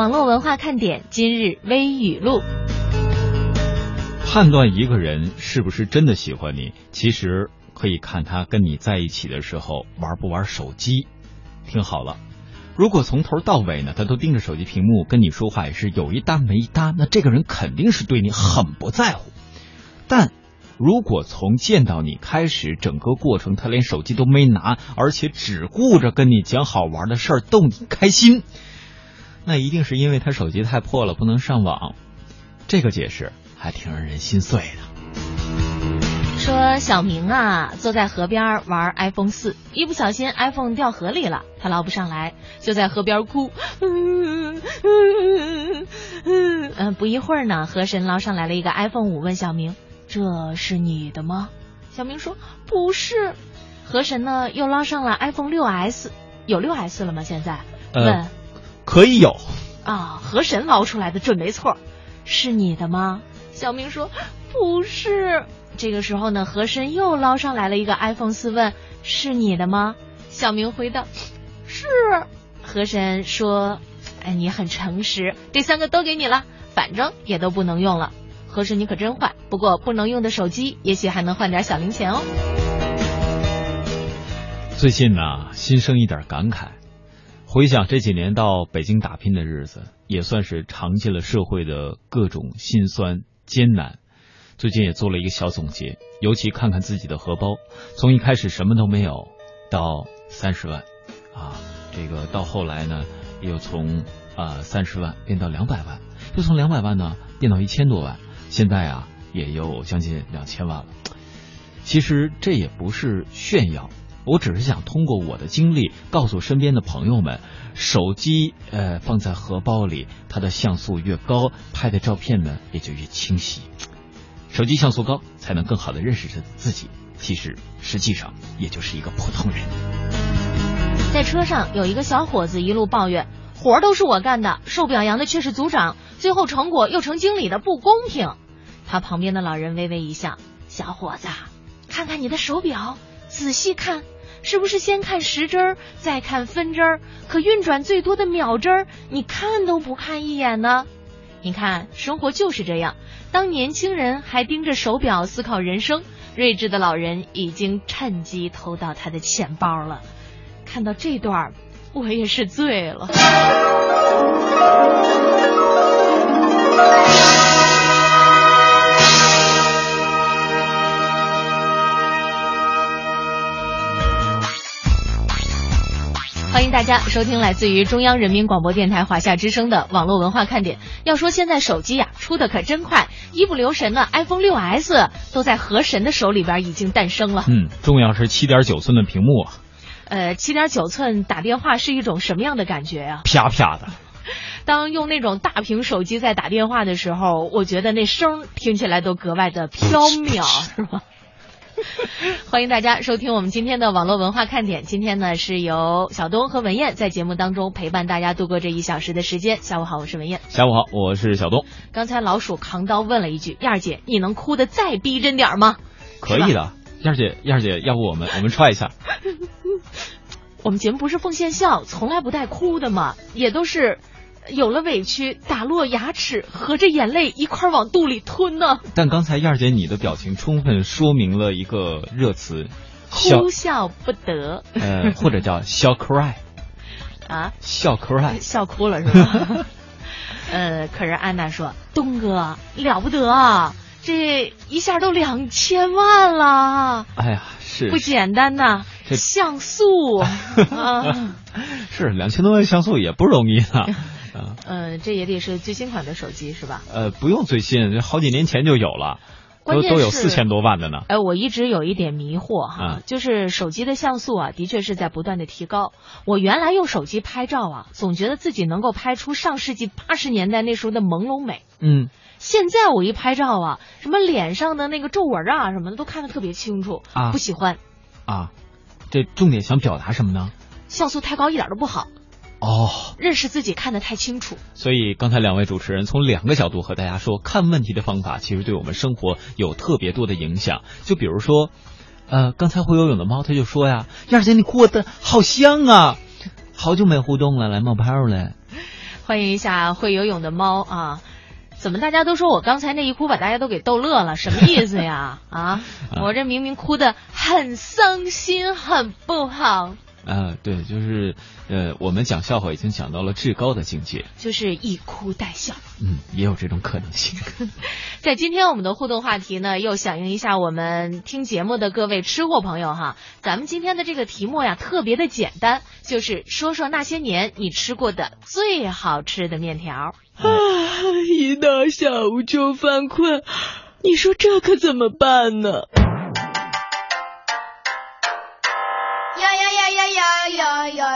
网络文化看点今日微语录。判断一个人是不是真的喜欢你，其实可以看他跟你在一起的时候玩不玩手机。听好了，如果从头到尾呢，他都盯着手机屏幕跟你说话，也是有一搭没一搭，那这个人肯定是对你很不在乎。但如果从见到你开始，整个过程他连手机都没拿，而且只顾着跟你讲好玩的事儿，逗你开心，那一定是因为他手机太破了，不能上网。这个解释还挺让人心碎的。说小明啊，坐在河边玩 iPhone 四，一不小心 iPhone 掉河里了，他捞不上来，就在河边哭。嗯嗯嗯嗯，不一会儿呢，河神捞上来了一个 iPhone 五，问小明：“这是你的吗？”小明说：“不是。”河神呢又捞上了 iPhone 六 S，有六 S 了吗？现在？问，可以有。啊，河神捞出来的准没错，是你的吗？小明说：“不是。”这个时候呢，河神又捞上来了一个 iPhone 四，问：“是你的吗？”小明回道：“是。”河神说：“哎，你很诚实，这三个都给你了，反正也都不能用了。”河神，你可真坏。不过不能用的手机，也许还能换点小零钱哦。最近呢，心生一点感慨，回想这几年到北京打拼的日子，也算是尝尽了社会的各种辛酸艰难。最近也做了一个小总结，尤其看看自己的荷包，从一开始什么都没有，到三十万，啊，这个到后来呢，又从啊三十万变到两百万，又从两百万呢变到一千多万，现在啊也有将近两千万了。其实这也不是炫耀，我只是想通过我的经历告诉身边的朋友们，手机呃放在荷包里，它的像素越高，拍的照片呢也就越清晰。手机像素高，才能更好的认识着自己。其实，实际上也就是一个普通人。在车上有一个小伙子一路抱怨，活儿都是我干的，受表扬的却是组长，最后成果又成经理的，不公平。他旁边的老人微微一笑：“小伙子，看看你的手表，仔细看，是不是先看时针儿，再看分针儿？可运转最多的秒针儿，你看都不看一眼呢？你看，生活就是这样。”当年轻人还盯着手表思考人生，睿智的老人已经趁机偷到他的钱包了。看到这段，我也是醉了。欢迎大家收听来自于中央人民广播电台华夏之声的网络文化看点。要说现在手机呀出的可真快，一不留神呢，iPhone 六 S 都在河神的手里边已经诞生了。嗯，重要是七点九寸的屏幕啊。呃，七点九寸打电话是一种什么样的感觉呀？啪啪的。当用那种大屏手机在打电话的时候，我觉得那声听起来都格外的飘渺，是吧？欢迎大家收听我们今天的网络文化看点。今天呢，是由小东和文燕在节目当中陪伴大家度过这一小时的时间。下午好，我是文燕。下午好，我是小东。刚才老鼠扛刀问了一句：“燕儿姐，你能哭的再逼真点吗？”可以的，燕儿姐，燕儿姐，要不我们我们踹一下。我们节目不是奉献笑，从来不带哭的嘛，也都是。有了委屈，打落牙齿，合着眼泪一块往肚里吞呢。但刚才燕儿姐你的表情充分说明了一个热词，哭笑不得。呃，或者叫 笑 cry。啊？笑 cry，笑哭了是吧？呃，可是安娜说，东哥了不得啊，这一下都两千万了。哎呀，是不简单呐。像素啊，是两千多万像素也不容易啊。嗯，这也得是最新款的手机是吧？呃，不用最新，这好几年前就有了，都都有四千多万的呢。哎，我一直有一点迷惑哈，就是手机的像素啊，的确是在不断的提高。我原来用手机拍照啊，总觉得自己能够拍出上世纪八十年代那时候的朦胧美。嗯，现在我一拍照啊，什么脸上的那个皱纹啊什么的都看得特别清楚啊，不喜欢啊。这重点想表达什么呢？像素太高一点都不好。哦，认识自己看得太清楚。所以刚才两位主持人从两个角度和大家说，看问题的方法其实对我们生活有特别多的影响。就比如说，呃，刚才会游泳的猫他就说呀：“燕儿姐，你过得好香啊，好久没互动了，来冒泡了。”欢迎一下会游泳的猫啊！怎么大家都说我刚才那一哭把大家都给逗乐了？什么意思呀？啊，我这明明哭的很伤心，很不好。啊，对，就是呃，我们讲笑话已经讲到了至高的境界，就是一哭带笑。嗯，也有这种可能性。在今天我们的互动话题呢，又响应一下我们听节目的各位吃货朋友哈。咱们今天的这个题目呀，特别的简单，就是说说那些年你吃过的最好吃的面条。啊，一到下午就犯困，你说这可怎么办呢？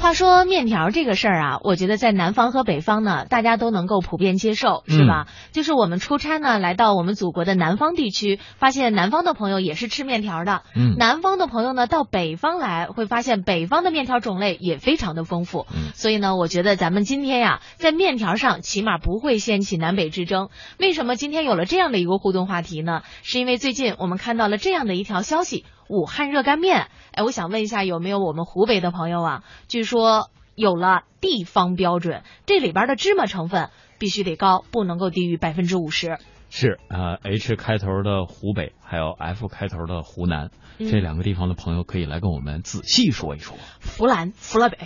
话说面条这个事儿啊，我觉得在南方和北方呢，大家都能够普遍接受，是吧？就是我们出差呢，来到我们祖国的南方地区，发现南方的朋友也是吃面条的。嗯，南方的朋友呢，到北方来，会发现北方的面条种类也非常的丰富。嗯，所以呢，我觉得咱们今天呀，在面条上起码不会掀起南北之争。为什么今天有了这样的一个互动话题呢？是因为最近我们看到了这样的一条消息。武汉热干面，哎，我想问一下，有没有我们湖北的朋友啊？据说有了地方标准，这里边的芝麻成分必须得高，不能够低于百分之五十。是啊，H 开头的湖北，还有 F 开头的湖南，这两个地方的朋友可以来跟我们仔细说一说。湖南、湖北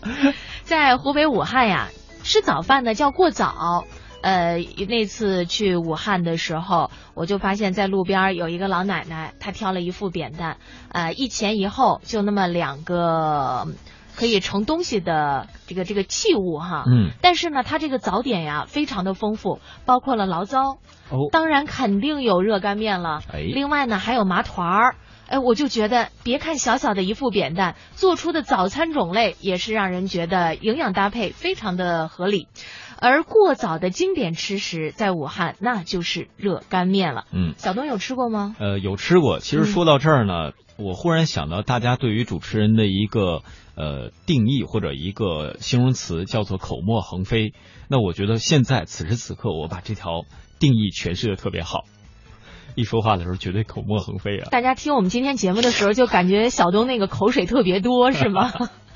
在湖北武汉呀，吃早饭呢叫过早。呃，那次去武汉的时候，我就发现，在路边有一个老奶奶，她挑了一副扁担，呃，一前一后就那么两个可以盛东西的这个这个器物哈。嗯。但是呢，它这个早点呀非常的丰富，包括了醪糟，哦，当然肯定有热干面了。哎。另外呢，还有麻团儿。哎，我就觉得，别看小小的一副扁担，做出的早餐种类也是让人觉得营养搭配非常的合理。而过早的经典吃食，在武汉那就是热干面了。嗯，小东有吃过吗？呃，有吃过。其实说到这儿呢，我忽然想到，大家对于主持人的一个呃定义或者一个形容词，叫做口沫横飞。那我觉得现在此时此刻，我把这条定义诠释的特别好。一说话的时候，绝对口沫横飞啊！大家听我们今天节目的时候，就感觉小东那个口水特别多，是吗？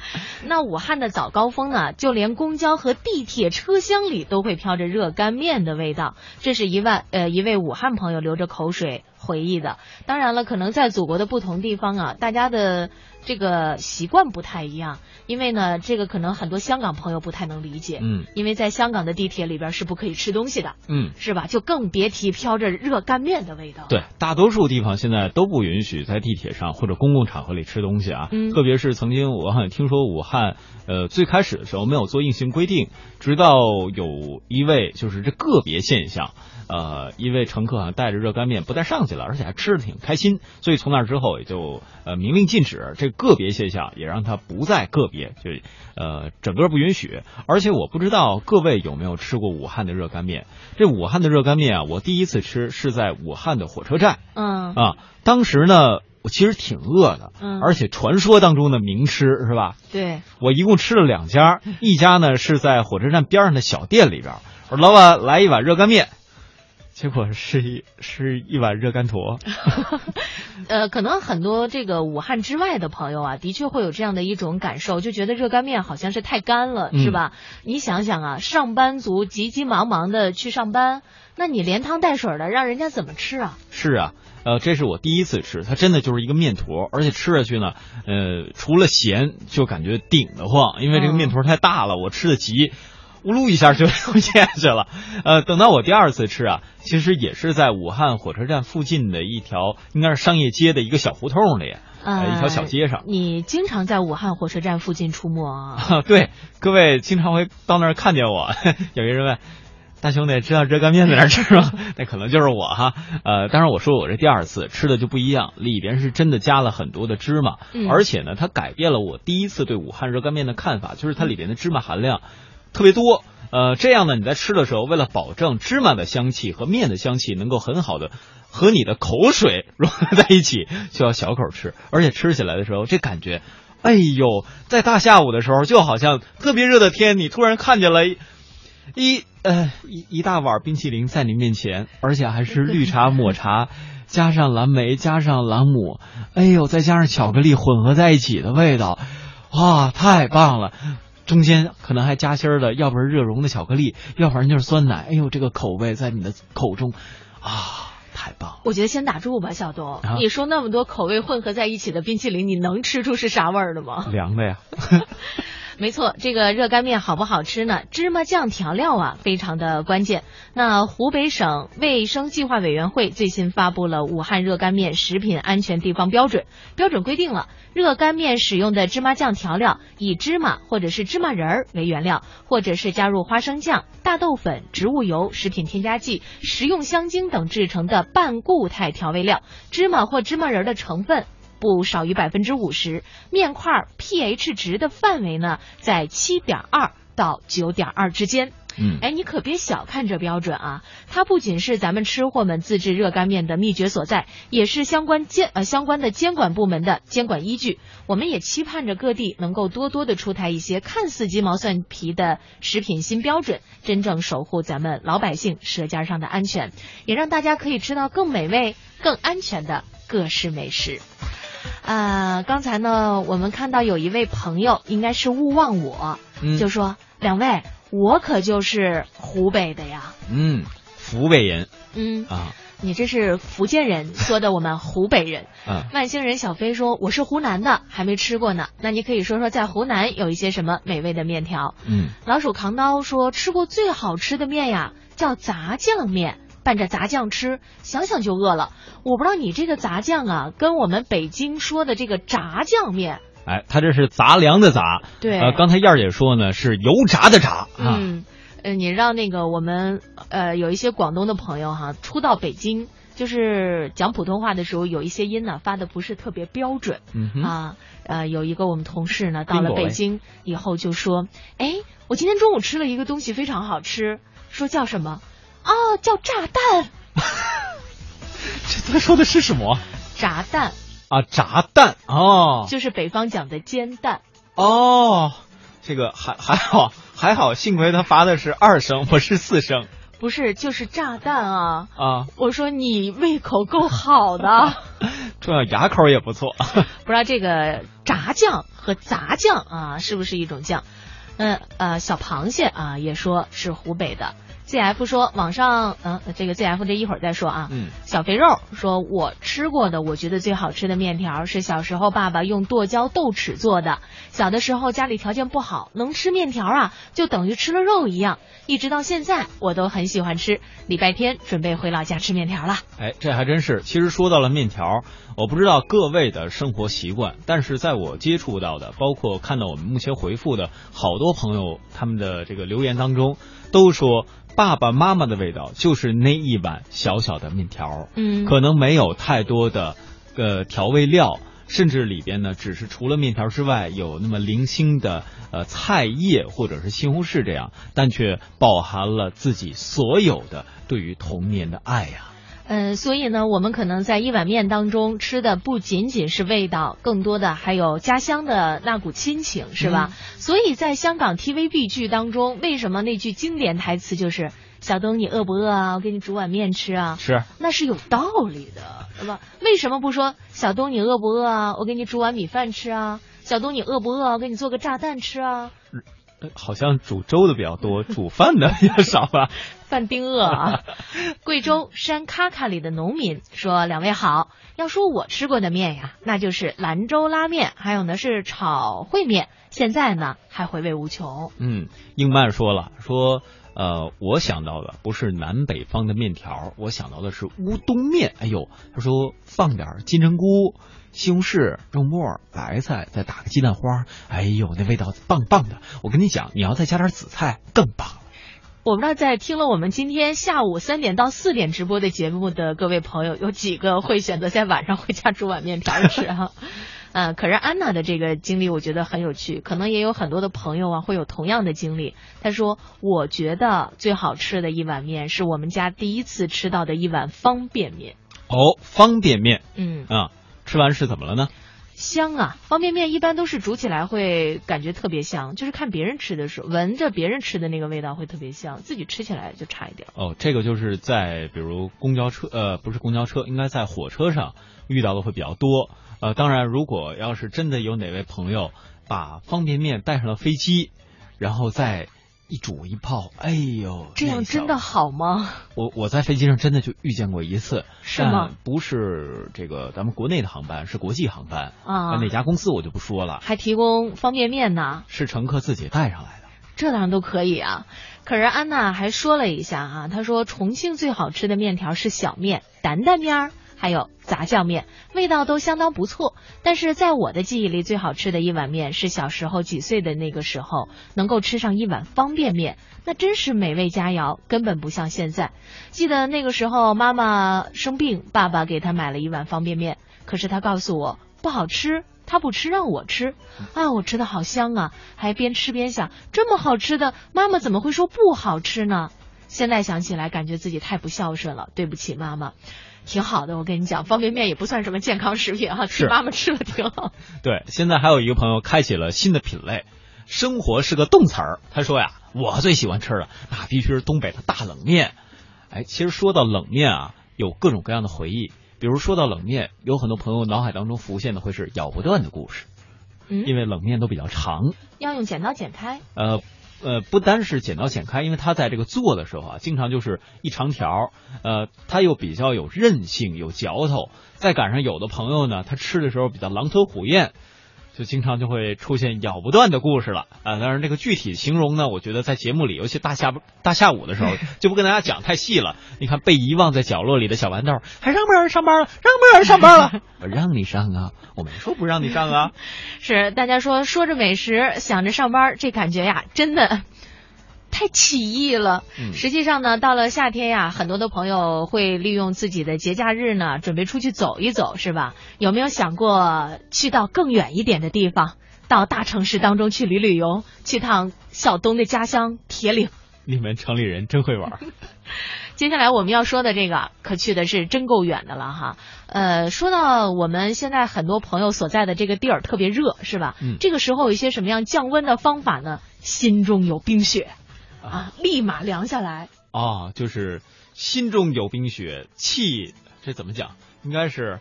那武汉的早高峰啊，就连公交和地铁车厢里都会飘着热干面的味道。这是一万呃一位武汉朋友流着口水回忆的。当然了，可能在祖国的不同地方啊，大家的这个习惯不太一样。因为呢，这个可能很多香港朋友不太能理解。嗯，因为在香港的地铁里边是不可以吃东西的。嗯，是吧？就更别提飘着热干面的味道。对，大多数地方现在都不允许在地铁上或者公共场合里吃东西啊。嗯，特别是曾经我好像听说武汉，呃，最开始的时候没有做硬性规定，直到有一位就是这个别现象。呃，因为乘客好像带着热干面不但上去了，而且还吃的挺开心，所以从那之后也就呃明令禁止这个别现象，也让他不再个别，就呃整个不允许。而且我不知道各位有没有吃过武汉的热干面？这武汉的热干面啊，我第一次吃是在武汉的火车站。嗯啊，当时呢，我其实挺饿的，嗯，而且传说当中的名吃是吧？对，我一共吃了两家，一家呢是在火车站边上的小店里边，我说老板来一碗热干面。结果是一是一碗热干坨，呃，可能很多这个武汉之外的朋友啊，的确会有这样的一种感受，就觉得热干面好像是太干了，是吧？你想想啊，上班族急急忙忙的去上班，那你连汤带水的，让人家怎么吃啊？是啊，呃，这是我第一次吃，它真的就是一个面坨，而且吃下去呢，呃，除了咸，就感觉顶得慌，因为这个面坨太大了，我吃的急。呜噜一下就流下去了。呃，等到我第二次吃啊，其实也是在武汉火车站附近的一条应该是商业街的一个小胡同里，呃，一条小街上。你经常在武汉火车站附近出没啊？对，各位经常会到那儿看见我。有一人问。大兄弟，知道热干面在哪吃吗？那可能就是我哈。呃，当然我说我这第二次吃的就不一样，里边是真的加了很多的芝麻，而且呢，它改变了我第一次对武汉热干面的看法，就是它里边的芝麻含量特别多。呃，这样呢，你在吃的时候，为了保证芝麻的香气和面的香气能够很好的和你的口水融合在一起，就要小口吃，而且吃起来的时候，这感觉，哎呦，在大下午的时候，就好像特别热的天，你突然看见了。一呃一一大碗冰淇淋在你面前，而且还是绿茶抹茶，加上蓝莓，加上朗姆，哎呦，再加上巧克力混合在一起的味道，哇，太棒了！中间可能还夹心儿的，要不是热融的巧克力，要不然就是酸奶，哎呦，这个口味在你的口中，啊，太棒了！我觉得先打住吧，小东，你说那么多口味混合在一起的冰淇淋，你能吃出是啥味儿的吗？凉的呀。没错，这个热干面好不好吃呢？芝麻酱调料啊，非常的关键。那湖北省卫生计划委员会最新发布了武汉热干面食品安全地方标准，标准规定了热干面使用的芝麻酱调料以芝麻或者是芝麻仁儿为原料，或者是加入花生酱、大豆粉、植物油、食品添加剂、食用香精等制成的半固态调味料，芝麻或芝麻仁儿的成分。不少于百分之五十，面块 pH 值的范围呢在七点二到九点二之间。嗯，哎，你可别小看这标准啊，它不仅是咱们吃货们自制热干面的秘诀所在，也是相关监呃相关的监管部门的监管依据。我们也期盼着各地能够多多的出台一些看似鸡毛蒜皮的食品新标准，真正守护咱们老百姓舌尖上的安全，也让大家可以吃到更美味、更安全的各式美食。呃，刚才呢，我们看到有一位朋友，应该是勿忘我，就说两位，我可就是湖北的呀。嗯，湖北人。嗯啊，你这是福建人说的，我们湖北人。嗯，外星人小飞说我是湖南的，还没吃过呢。那你可以说说在湖南有一些什么美味的面条？嗯，老鼠扛刀说吃过最好吃的面呀，叫杂酱面。拌着杂酱吃，想想就饿了。我不知道你这个杂酱啊，跟我们北京说的这个炸酱面，哎，它这是杂粮的杂。对，呃，刚才燕儿姐说呢是油炸的炸。嗯，呃，你让那个我们呃有一些广东的朋友哈，初到北京就是讲普通话的时候，有一些音呢发的不是特别标准。嗯啊，呃，有一个我们同事呢到了北京以后就说，哎，我今天中午吃了一个东西非常好吃，说叫什么？哦，叫炸弹。这他说的是什么？炸弹啊，炸弹哦，就是北方讲的煎蛋哦。这个还还好还好，幸亏他发的是二声，不是四声。不是，就是炸弹啊啊！我说你胃口够好的，重要牙口也不错。不知道这个炸酱和杂酱啊，是不是一种酱？嗯呃，小螃蟹啊，也说是湖北的。Z F 说网上嗯，这个 Z F 这一会儿再说啊。嗯，小肥肉说，我吃过的，我觉得最好吃的面条是小时候爸爸用剁椒豆豉做的。小的时候家里条件不好，能吃面条啊，就等于吃了肉一样。一直到现在，我都很喜欢吃。礼拜天准备回老家吃面条了。哎，这还真是。其实说到了面条，我不知道各位的生活习惯，但是在我接触到的，包括看到我们目前回复的好多朋友他们的这个留言当中，都说。爸爸妈妈的味道就是那一碗小小的面条，嗯，可能没有太多的呃调味料，甚至里边呢只是除了面条之外有那么零星的呃菜叶或者是西红柿这样，但却饱含了自己所有的对于童年的爱呀。嗯，所以呢，我们可能在一碗面当中吃的不仅仅是味道，更多的还有家乡的那股亲情，是吧？所以在香港 TVB 剧当中，为什么那句经典台词就是“小东，你饿不饿啊？我给你煮碗面吃啊？”是，那是有道理的，对吧？为什么不说“小东，你饿不饿啊？我给你煮碗米饭吃啊？”“小东，你饿不饿？我给你做个炸弹吃啊？”好像煮粥的比较多，煮饭的比较少吧。饭丁饿啊！贵州山咔咔里的农民说：“两位好，要说我吃过的面呀，那就是兰州拉面，还有呢是炒烩面，现在呢还回味无穷。”嗯，英曼说了，说呃，我想到的不是南北方的面条，我想到的是乌冬面。哎呦，他说放点金针菇、西红柿、肉末、白菜，再打个鸡蛋花，哎呦，那味道棒棒的。我跟你讲，你要再加点紫菜，更棒。我不知道在听了我们今天下午三点到四点直播的节目的各位朋友，有几个会选择在晚上回家煮碗面条吃哈？嗯，可是安娜的这个经历我觉得很有趣，可能也有很多的朋友啊会有同样的经历。她说，我觉得最好吃的一碗面是我们家第一次吃到的一碗方便面。哦，方便面，嗯啊，吃完是怎么了呢？香啊！方便面一般都是煮起来会感觉特别香，就是看别人吃的时候，闻着别人吃的那个味道会特别香，自己吃起来就差一点。哦，这个就是在比如公交车，呃，不是公交车，应该在火车上遇到的会比较多。呃，当然，如果要是真的有哪位朋友把方便面带上了飞机，然后再一煮一泡，哎呦，这样真的好吗？我我在飞机上真的就遇见过一次，是吗？不是这个咱们国内的航班，是国际航班啊。哪家公司我就不说了。还提供方便面呢？是乘客自己带上来的。这当然都可以啊。可是安娜还说了一下啊，她说重庆最好吃的面条是小面、担担面儿。还有炸酱面，味道都相当不错。但是在我的记忆里，最好吃的一碗面是小时候几岁的那个时候能够吃上一碗方便面，那真是美味佳肴，根本不像现在。记得那个时候妈妈生病，爸爸给她买了一碗方便面，可是她告诉我不好吃，他不吃让我吃。啊，我吃的好香啊，还边吃边想，这么好吃的，妈妈怎么会说不好吃呢？现在想起来，感觉自己太不孝顺了，对不起妈妈。挺好的，我跟你讲，方便面也不算什么健康食品哈，替妈妈吃了挺好。对，现在还有一个朋友开启了新的品类，生活是个动词儿。他说呀，我最喜欢吃的那必须是东北的大冷面。哎，其实说到冷面啊，有各种各样的回忆。比如说到冷面，有很多朋友脑海当中浮现的会是咬不断的故事，嗯，因为冷面都比较长，要用剪刀剪开。呃。呃，不单是剪刀剪开，因为它在这个做的时候啊，经常就是一长条，呃，它又比较有韧性、有嚼头，再赶上有的朋友呢，他吃的时候比较狼吞虎咽。就经常就会出现咬不断的故事了啊！当然，这个具体形容呢，我觉得在节目里，尤其大下大下午的时候，就不跟大家讲太细了。你看，被遗忘在角落里的小豌豆，还让不让人上班了？让不让人上班了？我让你上啊！我没说不让你上啊。是大家说说着美食，想着上班，这感觉呀，真的。太奇异了。实际上呢，到了夏天呀，很多的朋友会利用自己的节假日呢，准备出去走一走，是吧？有没有想过去到更远一点的地方，到大城市当中去旅旅游，去趟小东的家乡铁岭？你们城里人真会玩。接下来我们要说的这个，可去的是真够远的了哈。呃，说到我们现在很多朋友所在的这个地儿特别热，是吧？嗯。这个时候有一些什么样降温的方法呢？心中有冰雪。啊！立马凉下来啊！就是心中有冰雪，气这怎么讲？应该是，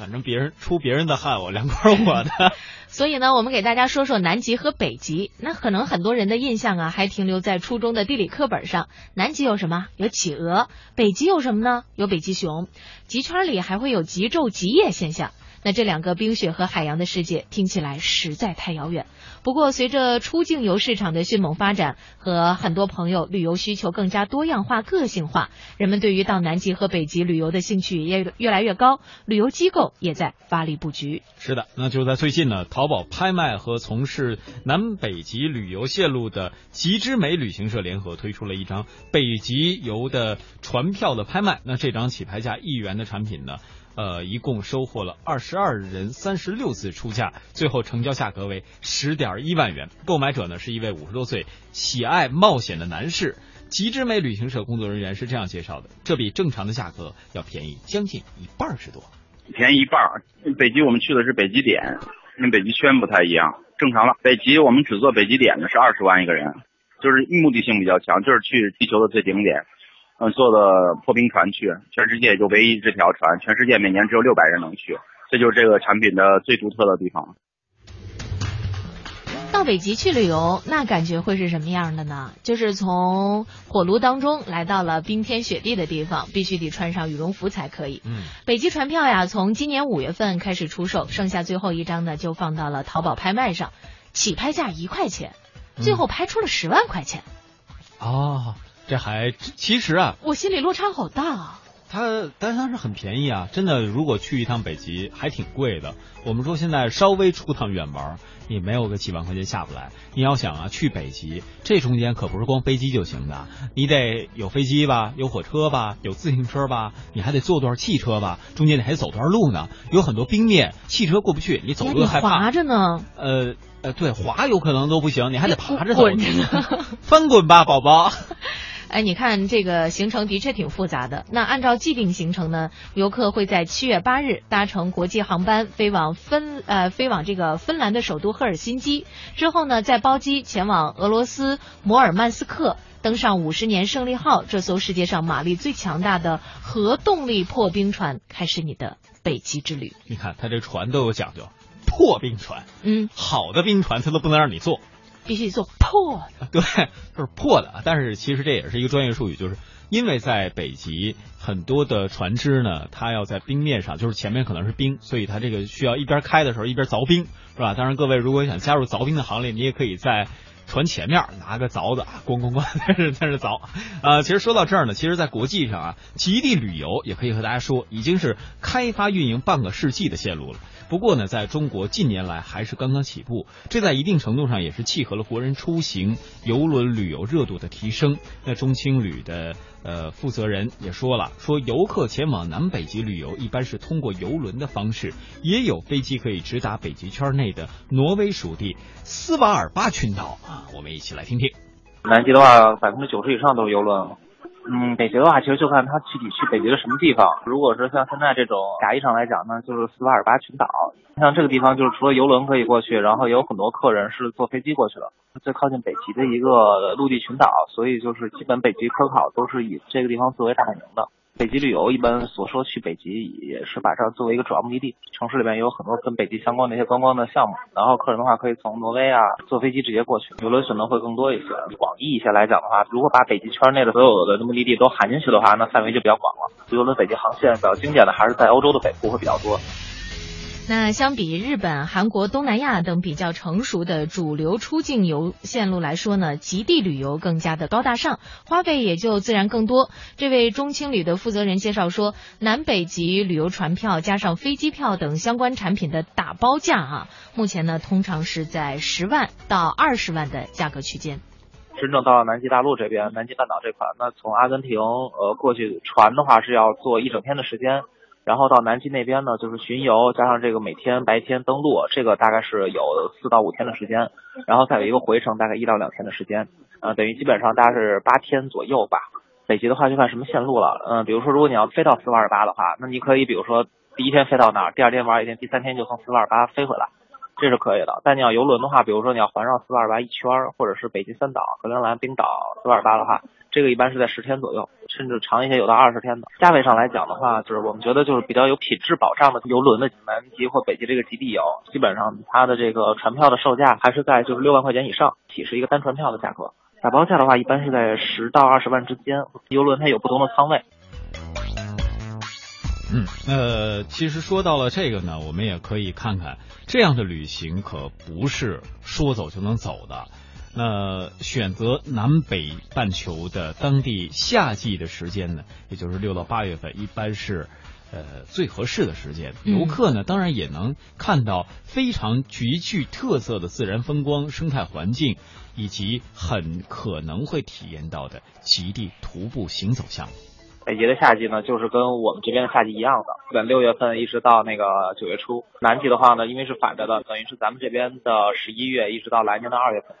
反正别人出别人的汗，我凉快我的。所以呢，我们给大家说说南极和北极。那可能很多人的印象啊，还停留在初中的地理课本上。南极有什么？有企鹅。北极有什么呢？有北极熊。极圈里还会有极昼极夜现象。那这两个冰雪和海洋的世界听起来实在太遥远。不过，随着出境游市场的迅猛发展和很多朋友旅游需求更加多样化、个性化，人们对于到南极和北极旅游的兴趣也越来越高。旅游机构也在发力布局。是的，那就在最近呢，淘宝拍卖和从事南北极旅游线路的极之美旅行社联合推出了一张北极游的船票的拍卖。那这张起拍价一元的产品呢？呃，一共收获了二十二人三十六次出价，最后成交价格为十点一万元。购买者呢是一位五十多岁喜爱冒险的男士。极之美旅行社工作人员是这样介绍的：这比正常的价格要便宜将近一半之多，便宜一半。北极我们去的是北极点，跟北极圈不太一样。正常了，北极我们只做北极点的是二十万一个人，就是目的性比较强，就是去地球的最顶点。嗯，坐的破冰船去，全世界就唯一这条船，全世界每年只有六百人能去，这就是这个产品的最独特的地方。到到北极去旅游，那感觉会是什么样的呢？就是从火炉当中来到了冰天雪地的地方，必须得穿上羽绒服才可以。嗯，北极船票呀，从今年五月份开始出售，剩下最后一张呢，就放到了淘宝拍卖上，起拍价一块钱，最后拍出了十万块钱。哦，这还其实啊，我心里落差好大啊。它但它是很便宜啊，真的，如果去一趟北极还挺贵的。我们说现在稍微出趟远门，你没有个几万块钱下不来。你要想啊，去北极，这中间可不是光飞机就行的，你得有飞机吧，有火车吧，有自行车吧，你还得坐段汽车吧，中间你还得走段路呢。有很多冰面，汽车过不去，你走路害怕。滑着呢。呃呃，对，滑有可能都不行，你还得爬着走。滚着呢，翻滚吧，宝宝。哎，你看这个行程的确挺复杂的。那按照既定行程呢，游客会在七月八日搭乘国际航班飞往芬呃飞往这个芬兰的首都赫尔辛基，之后呢再包机前往俄罗斯摩尔曼斯克，登上五十年胜利号这艘世界上马力最强大的核动力破冰船，开始你的北极之旅。你看，它这船都有讲究，破冰船，嗯，好的冰船它都不能让你坐。必须做破的，对，就是破的。但是其实这也是一个专业术语，就是因为在北极很多的船只呢，它要在冰面上，就是前面可能是冰，所以它这个需要一边开的时候一边凿冰，是吧？当然，各位如果想加入凿冰的行列，你也可以在。船前面拿个凿子，咣咣咣，在这在这凿。啊，其实说到这儿呢，其实，在国际上啊，极地旅游也可以和大家说，已经是开发运营半个世纪的线路了。不过呢，在中国近年来还是刚刚起步，这在一定程度上也是契合了国人出行游轮旅游热度的提升。那中青旅的。呃，负责人也说了，说游客前往南北极旅游一般是通过游轮的方式，也有飞机可以直达北极圈内的挪威属地斯瓦尔巴群岛啊。我们一起来听听。南极的话，百分之九十以上都是游轮。嗯，北极的话，其实就看他具体去北极的什么地方。如果是像现在这种狭义上来讲呢，就是斯瓦尔巴群岛。像这个地方，就是除了游轮可以过去，然后也有很多客人是坐飞机过去的。最靠近北极的一个陆地群岛，所以就是基本北极科考都是以这个地方作为大本营的。北极旅游一般所说去北极也是把这儿作为一个主要目的地，城市里面也有很多跟北极相关的一些观光的项目。然后客人的话可以从挪威啊坐飞机直接过去，游轮选择会更多一些。广义一些来讲的话，如果把北极圈内的所有的目的地都含进去的话，那范围就比较广了。游轮北极航线比较经典的还是在欧洲的北部会比较多。那相比日本、韩国、东南亚等比较成熟的主流出境游线路来说呢，极地旅游更加的高大上，花费也就自然更多。这位中青旅的负责人介绍说，南北极旅游船票加上飞机票等相关产品的打包价啊，目前呢通常是在十万到二十万的价格区间。真正到南极大陆这边，南极半岛这块，那从阿根廷呃过去船的话是要坐一整天的时间。然后到南极那边呢，就是巡游加上这个每天白天登陆，这个大概是有四到五天的时间，然后再有一个回程，大概一到两天的时间，呃，等于基本上大概是八天左右吧。北极的话就看什么线路了，嗯，比如说如果你要飞到斯瓦尔巴的话，那你可以比如说第一天飞到那儿，第二天玩一天，第三天就从斯瓦尔巴飞回来。这是可以的，但你要游轮的话，比如说你要环绕斯瓦尔巴一圈，或者是北极三岛、格陵兰、冰岛、斯瓦尔巴的话，这个一般是在十天左右，甚至长一些有到二十天的。价位上来讲的话，就是我们觉得就是比较有品质保障的游轮的南极或北极这个极地游，基本上它的这个船票的售价还是在就是六万块钱以上起，是一个单船票的价格。打包价的话，一般是在十到二十万之间。游轮它有不同的舱位。嗯，呃，其实说到了这个呢，我们也可以看看，这样的旅行可不是说走就能走的。那选择南北半球的当地夏季的时间呢，也就是六到八月份，一般是呃最合适的时间。游客呢，当然也能看到非常极具特色的自然风光、生态环境，以及很可能会体验到的极地徒步行走项目。北极的夏季呢，就是跟我们这边的夏季一样的，基本六月份一直到那个九月初。南极的话呢，因为是反着的，等于是咱们这边的十一月一直到来年的二月份。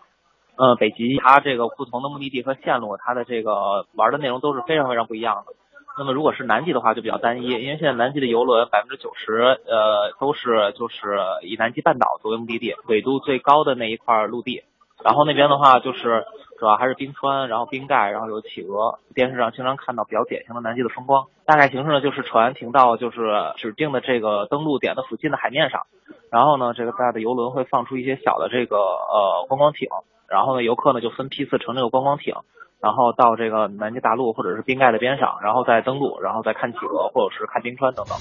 嗯，北极它这个不同的目的地和线路，它的这个玩的内容都是非常非常不一样的。那么如果是南极的话，就比较单一，因为现在南极的游轮百分之九十呃都是就是以南极半岛作为目的地，纬度最高的那一块陆地。然后那边的话就是主要还是冰川，然后冰盖，然后有企鹅。电视上经常看到比较典型的南极的风光。大概形式呢，就是船停到就是指定的这个登陆点的附近的海面上，然后呢，这个大的游轮会放出一些小的这个呃观光艇，然后呢，游客呢就分批次乘这个观光艇，然后到这个南极大陆或者是冰盖的边上，然后再登陆，然后再看企鹅或者是看冰川等等。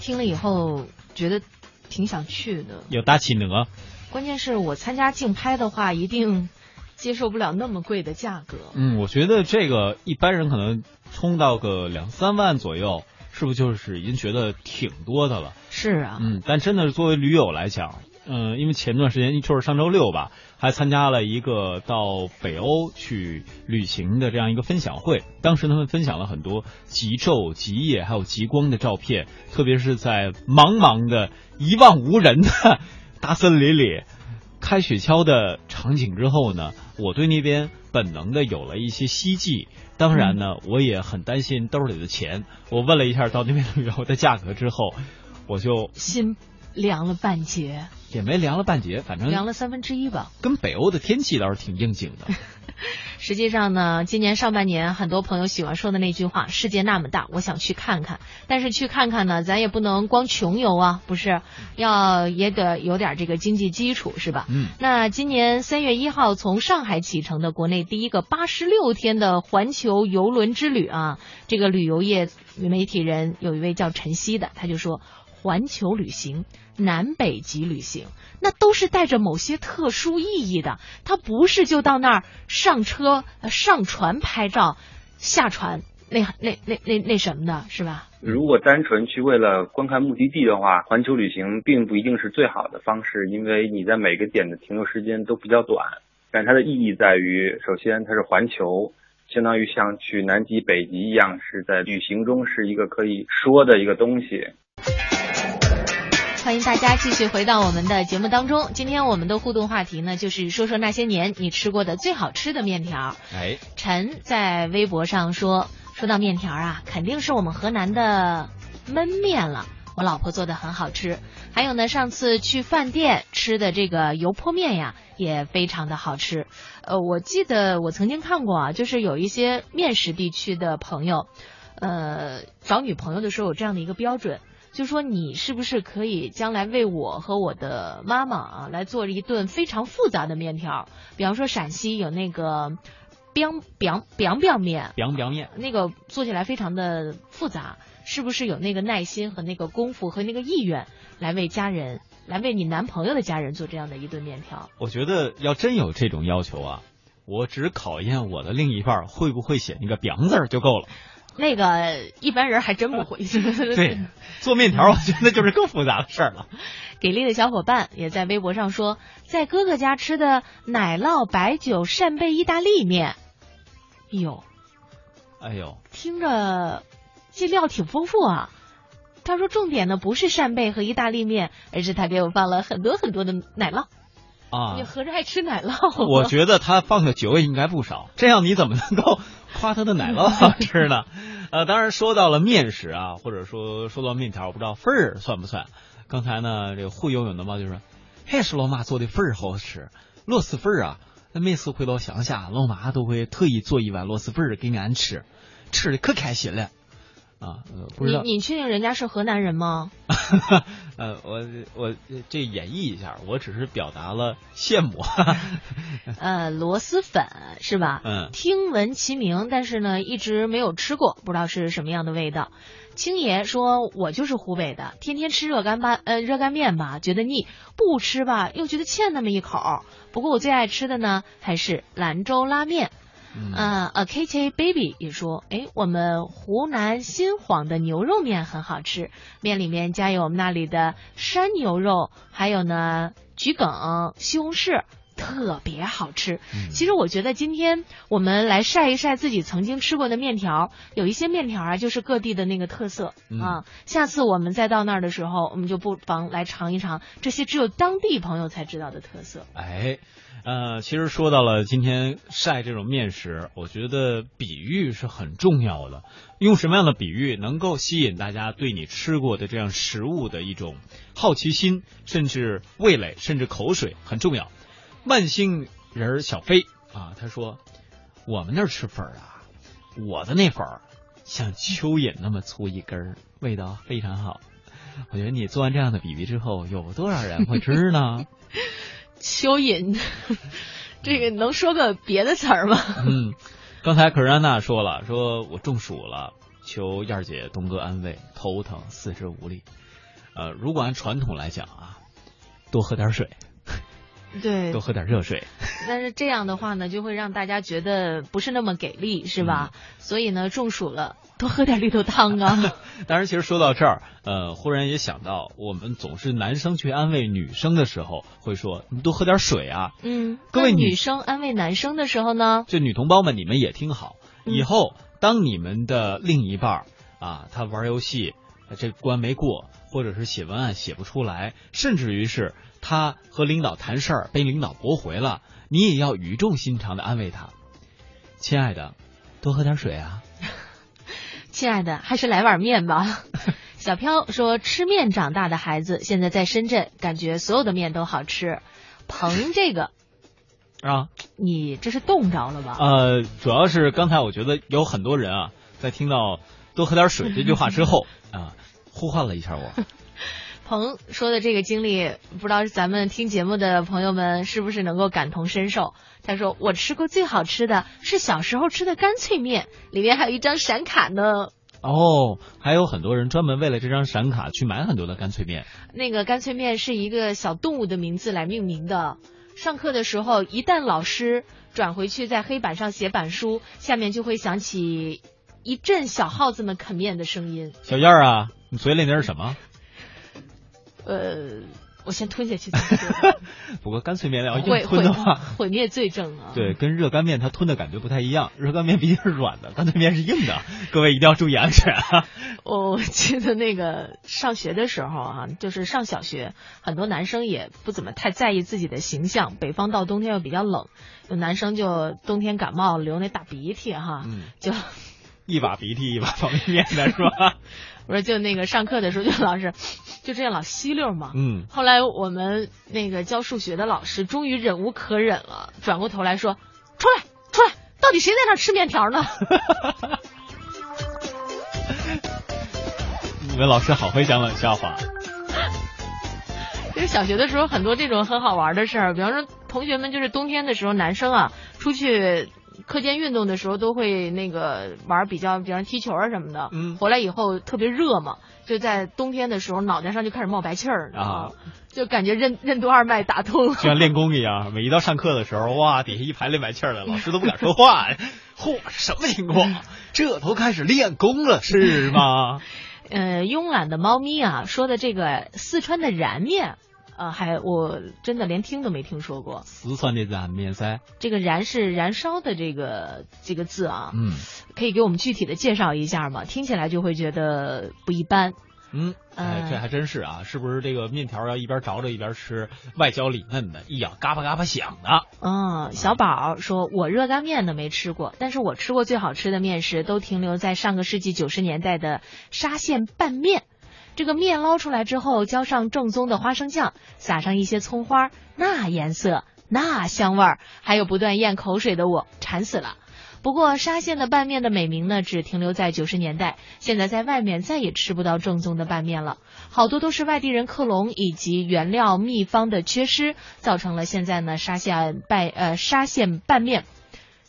听了以后觉得挺想去的，有大企鹅。关键是我参加竞拍的话，一定接受不了那么贵的价格。嗯，我觉得这个一般人可能冲到个两三万左右，是不是就是已经觉得挺多的了？是啊，嗯，但真的是作为驴友来讲，嗯，因为前段时间就是上周六吧，还参加了一个到北欧去旅行的这样一个分享会，当时他们分享了很多极昼、极夜还有极光的照片，特别是在茫茫的一望无人的大森林里。开雪橇的场景之后呢，我对那边本能的有了一些希冀。当然呢，我也很担心兜里的钱。我问了一下到那边旅游的价格之后，我就心凉了半截，也没凉了半截，反正凉了三分之一吧。跟北欧的天气倒是挺应景的。实际上呢，今年上半年很多朋友喜欢说的那句话：“世界那么大，我想去看看。”但是去看看呢，咱也不能光穷游啊，不是？要也得有点这个经济基础，是吧？嗯。那今年三月一号从上海启程的国内第一个八十六天的环球游轮之旅啊，这个旅游业媒体人有一位叫陈曦的，他就说。环球旅行、南北极旅行，那都是带着某些特殊意义的。它不是就到那儿上车、上船拍照、下船那那那那那什么的，是吧？如果单纯去为了观看目的地的话，环球旅行并不一定是最好的方式，因为你在每个点的停留时间都比较短。但它的意义在于，首先它是环球，相当于像去南极、北极一样，是在旅行中是一个可以说的一个东西。欢迎大家继续回到我们的节目当中。今天我们的互动话题呢，就是说说那些年你吃过的最好吃的面条。哎，陈在微博上说，说到面条啊，肯定是我们河南的焖面了。我老婆做的很好吃。还有呢，上次去饭店吃的这个油泼面呀，也非常的好吃。呃，我记得我曾经看过啊，就是有一些面食地区的朋友，呃，找女朋友的时候有这样的一个标准。就说你是不是可以将来为我和我的妈妈啊来做一顿非常复杂的面条？比方说陕西有那个 biang biang biang biang 面，biang biang 面，那个做起来非常的复杂，是不是有那个耐心和那个功夫和那个意愿来为家人，来为你男朋友的家人做这样的一顿面条？我觉得要真有这种要求啊，我只考验我的另一半会不会写那个 biang 字就够了。那个一般人还真不会。对，做面条 我觉得就是更复杂的事儿了。给力的小伙伴也在微博上说，在哥哥家吃的奶酪白酒扇贝意大利面，哎呦，哎呦，听着这料挺丰富啊。他说重点呢不是扇贝和意大利面，而是他给我放了很多很多的奶酪。啊，你合着爱吃奶酪？我觉得他放的酒也应该不少，这样你怎么能够？夸他的奶酪好 吃呢，呃，当然说到了面食啊，或者说说到面条，我不知道份儿算不算。刚才呢，这个会游泳的猫就说，还是老妈做的份儿好吃，螺蛳粉儿啊，那每次回到乡下，老妈都会特意做一碗螺蛳粉儿给俺吃，吃的可开心了。啊，不知道你你确定人家是河南人吗？呃，我我这演绎一下，我只是表达了羡慕。呃，螺蛳粉是吧？嗯，听闻其名，但是呢，一直没有吃过，不知道是什么样的味道。青爷说，我就是湖北的，天天吃热干巴呃热干面吧，觉得腻；不吃吧，又觉得欠那么一口。不过我最爱吃的呢，还是兰州拉面。嗯，A K K Baby 也说，哎，我们湖南新晃的牛肉面很好吃，面里面加有我们那里的山牛肉，还有呢桔梗、西红柿。特别好吃。其实我觉得今天我们来晒一晒自己曾经吃过的面条，有一些面条啊，就是各地的那个特色啊。下次我们再到那儿的时候，我们就不妨来尝一尝这些只有当地朋友才知道的特色。哎，呃，其实说到了今天晒这种面食，我觉得比喻是很重要的。用什么样的比喻能够吸引大家对你吃过的这样食物的一种好奇心，甚至味蕾，甚至口水，很重要。万星人小飞啊，他说我们那儿吃粉儿啊，我的那粉儿像蚯蚓那么粗一根儿，味道非常好。我觉得你做完这样的比喻之后，有多少人会吃呢？蚯蚓，这个能说个别的词儿吗？嗯，刚才可瑞安娜说了，说我中暑了，求燕儿姐、东哥安慰，头疼，四肢无力。呃，如果按传统来讲啊，多喝点水，对，多喝点热水。但是这样的话呢，就会让大家觉得不是那么给力，是吧？嗯所以呢，中暑了多喝点绿豆汤啊。当然，其实说到这儿，呃，忽然也想到，我们总是男生去安慰女生的时候，会说你多喝点水啊。嗯，各位女生安慰男生的时候呢？就女同胞们，你们也听好，嗯以后当你们的另一半儿啊，他玩游戏这关没过，或者是写文案写不出来，甚至于是他和领导谈事儿被领导驳回了，你也要语重心长的安慰他，亲爱的，多喝点水啊。亲爱的，还是来碗面吧。小飘说，吃面长大的孩子，现在在深圳，感觉所有的面都好吃。鹏这个，啊，你这是冻着了吧？呃，主要是刚才我觉得有很多人啊，在听到多喝点水这句话之后啊，呼唤了一下我。鹏说的这个经历，不知道咱们听节目的朋友们是不是能够感同身受？他说：“我吃过最好吃的是小时候吃的干脆面，里面还有一张闪卡呢。哦，还有很多人专门为了这张闪卡去买很多的干脆面。那个干脆面是一个小动物的名字来命名的。上课的时候，一旦老师转回去在黑板上写板书，下面就会响起一阵小耗子们啃面的声音。小燕儿啊，你嘴里那是什么？呃，我先吞下去再说。不过干脆面要硬吞的话，毁灭罪证啊！对，跟热干面它吞的感觉不太一样。热干面毕竟是软的，干脆面是硬的，各位一定要注意安全啊！我记得那个上学的时候啊，就是上小学，很多男生也不怎么太在意自己的形象。北方到冬天又比较冷，有男生就冬天感冒流那大鼻涕哈，嗯，就一把鼻涕一把方便面的是吧？我说就那个上课的时候就老是就这样老吸溜嘛。嗯，后来我们那个教数学的老师终于忍无可忍了，转过头来说：“出来，出来，到底谁在那吃面条呢？” 你们老师好会讲冷笑话。其实小学的时候很多这种很好玩的事儿，比方说同学们就是冬天的时候，男生啊出去课间运动的时候都会那个玩比较，比方踢球啊什么的。嗯回来以后特别热嘛，就在冬天的时候脑袋上就开始冒白气儿啊，就感觉任任督二脉打通了。就像练功一样，每一到上课的时候，哇，底下一排练白气儿的，老师都不敢说话。嚯，什么情况？这都开始练功了是吗？呃，慵懒的猫咪啊说的这个四川的燃面。呃，还我真的连听都没听说过。四川的燃面噻，这个“燃”是燃烧的这个这个字啊，嗯，可以给我们具体的介绍一下吗？听起来就会觉得不一般。嗯，哎，嗯这还真是啊，是不是这个面条要一边着着一边吃，外焦里嫩的，一咬嘎巴嘎巴响的？嗯，小宝说，我热干面呢没吃过，但是我吃过最好吃的面食都停留在上个世纪九十年代的沙县拌面。这个面捞出来之后，浇上正宗的花生酱，撒上一些葱花，那颜色，那香味儿，还有不断咽口水的我，馋死了。不过沙县的拌面的美名呢，只停留在九十年代，现在在外面再也吃不到正宗的拌面了，好多都是外地人克隆以及原料秘方的缺失，造成了现在呢沙县拌呃沙县拌面，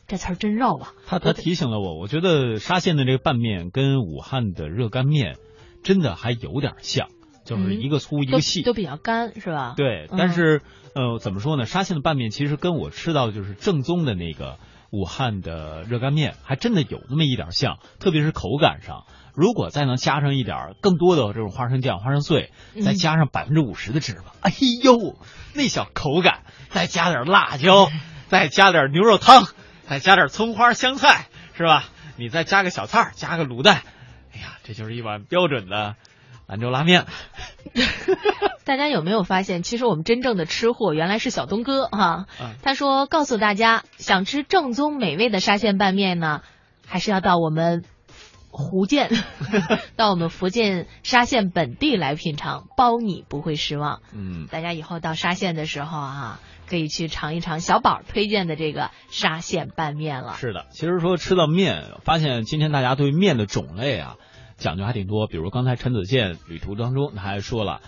这词儿真绕啊。他他提醒了我，我觉得沙县的这个拌面跟武汉的热干面真的还有点像，就是一个粗一个细，都比较干是吧？对，嗯但是、呃，怎么说呢？沙县的拌面其实跟我吃到的就是正宗的那个武汉的热干面，还真的有那么一点像，特别是口感上。如果再能加上一点更多的这种花生酱、花生碎，再嗯加上百分之五十的芝麻，哎呦，那小口感，再加点辣椒，再加点牛肉汤，再加点葱花、香菜，是吧？你再加个小菜儿，加个卤蛋，哎呀，这就是一碗标准的兰州拉面。大家有没有发现，其实我们真正的吃货原来是小东哥哈、嗯他说告诉大家，想吃正宗美味的沙县拌面呢，还是要到我们福建，到我们福建沙县本地来品尝，包你不会失望。嗯。大家以后到沙县的时候啊，可以去尝一尝小宝推荐的这个沙县拌面了。是的，其实说吃到面，发现今天大家对面的种类啊讲究还挺多。比如刚才陈子健旅途当中，他还说了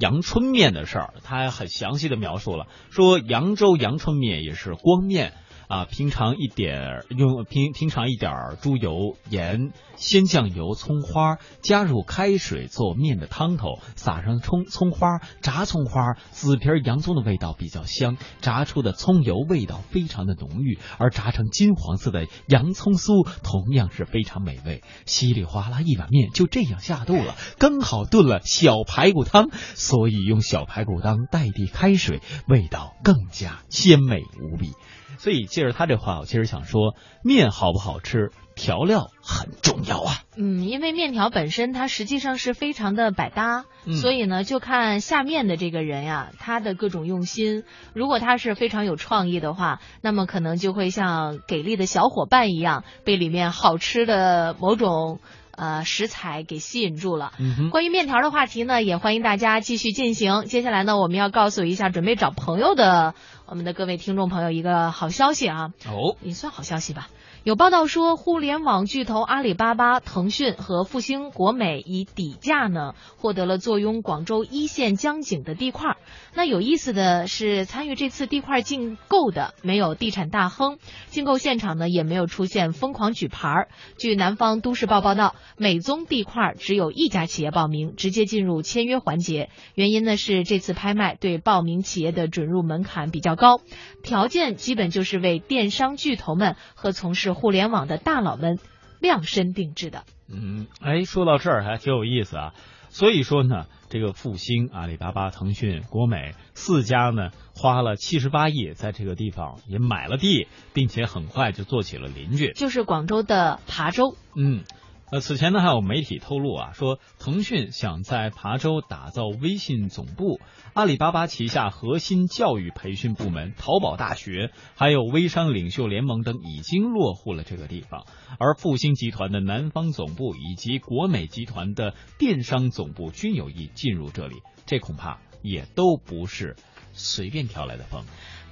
阳春面的事儿，他还很详细的描述了，说扬州阳春面也是光面。啊，平常一点用平平常一点猪油、盐、鲜酱油、葱花，加入开水做面的汤头，撒上葱葱花，炸葱花，紫皮洋葱的味道比较香，炸出的葱油味道非常的浓郁，而炸成金黄色的洋葱酥同样是非常美味。稀里哗啦一碗面就这样下肚了，刚好炖了小排骨汤，所以用小排骨汤代替开水，味道更加鲜美无比。所以借着他这话，我其实想说，面好不好吃，调料很重要啊。嗯，因为面条本身它实际上是非常的百搭，所以呢，就看下面的这个人呀，他的各种用心。如果他是非常有创意的话，那么可能就会像给力的小伙伴一样，被里面好吃的某种。呃，食材给吸引住了。关于面条的话题呢，也欢迎大家继续进行。接下来呢，我们要告诉一下准备找朋友的我们的各位听众朋友一个好消息啊。哦，也算好消息吧。有报道说，互联网巨头阿里巴巴、腾讯和复兴国美以底价呢，获得了坐拥广州一线江景的地块。那有意思的是，参与这次地块竞购的没有地产大亨，竞购现场呢也没有出现疯狂举牌。据南方都市报报道，美宗地块只有一家企业报名，直接进入签约环节。原因呢是这次拍卖对报名企业的准入门槛比较高，条件基本就是为电商巨头们和从事。互联网的大佬们量身定制的。嗯，哎，说到这儿还挺有意思啊。所以说呢，这个复兴、阿里巴巴、腾讯、国美四家呢，花了七十八亿在这个地方也买了地，并且很快就做起了邻居，就是广州的琶洲。嗯。呃，此前呢，还有媒体透露啊，说腾讯想在琶洲打造微信总部，阿里巴巴旗下核心教育培训部门淘宝大学，还有微商领袖联盟等已经落户了这个地方，而复星集团的南方总部以及国美集团的电商总部均有意进入这里，这恐怕也都不是随便挑来的风。